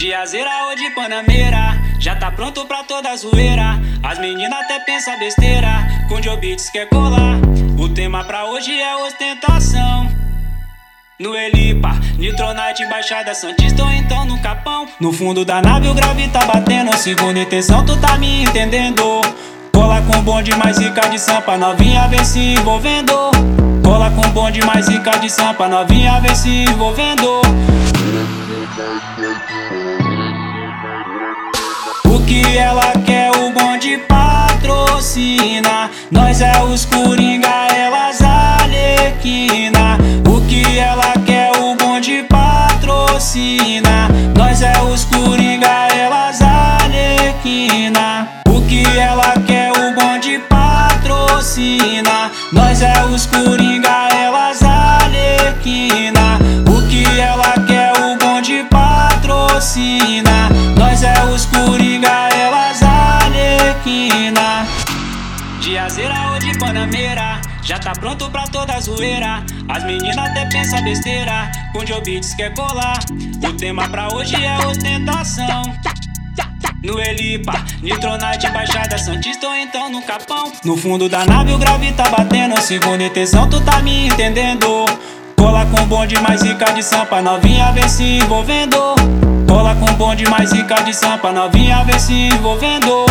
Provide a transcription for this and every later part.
De azeira ou de panameira, já tá pronto pra toda zoeira. As meninas até pensam besteira, com Joe Beats quer colar. O tema pra hoje é ostentação. No Elipa, Nitronite, Baixada Santista ou então no Capão. No fundo da nave o grave tá batendo, segunda intenção, tu tá me entendendo. Cola com bonde mais rica de sampa, novinha vem se envolvendo. Cola com bonde mais rica de sampa, novinha vem se envolvendo. Bonde patrocina. Nós é os coringa, elas alequina. O que ela quer, o bonde patrocina. Nós é os coringa, elas alequina. O que ela quer, o bonde patrocina. Nós é os coringa, elas alequina. O que ela quer, o bonde patrocina. Nós é os coringa, De azeira ou de panameira, já tá pronto pra toda zoeira. As meninas até pensam besteira, com Joe Beats quer colar. O tema pra hoje é ostentação. No Elipa, Nitronite, Baixada Santista ou então no Capão. No fundo da nave o grave tá batendo, segunda intenção, tu tá me entendendo. Cola com bonde mais rica de sampa, novinha vem se envolvendo. Cola com bonde mais rica de sampa, novinha vem se envolvendo.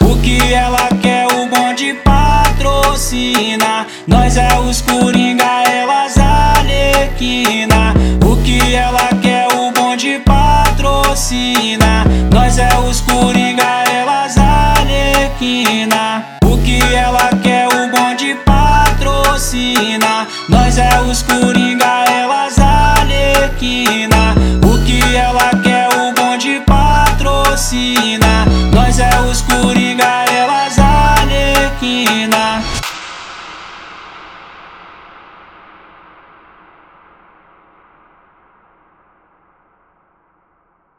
O que ela quer, o bonde patrocina. Nós é os coringa, elas alequina. O que ela quer, o bonde patrocina. Nós é os coringa, elas alequina. O que ela quer assassina. Nós é os coringa, elas arlequina. O que ela quer, o bonde patrocina. Nós é os coringa,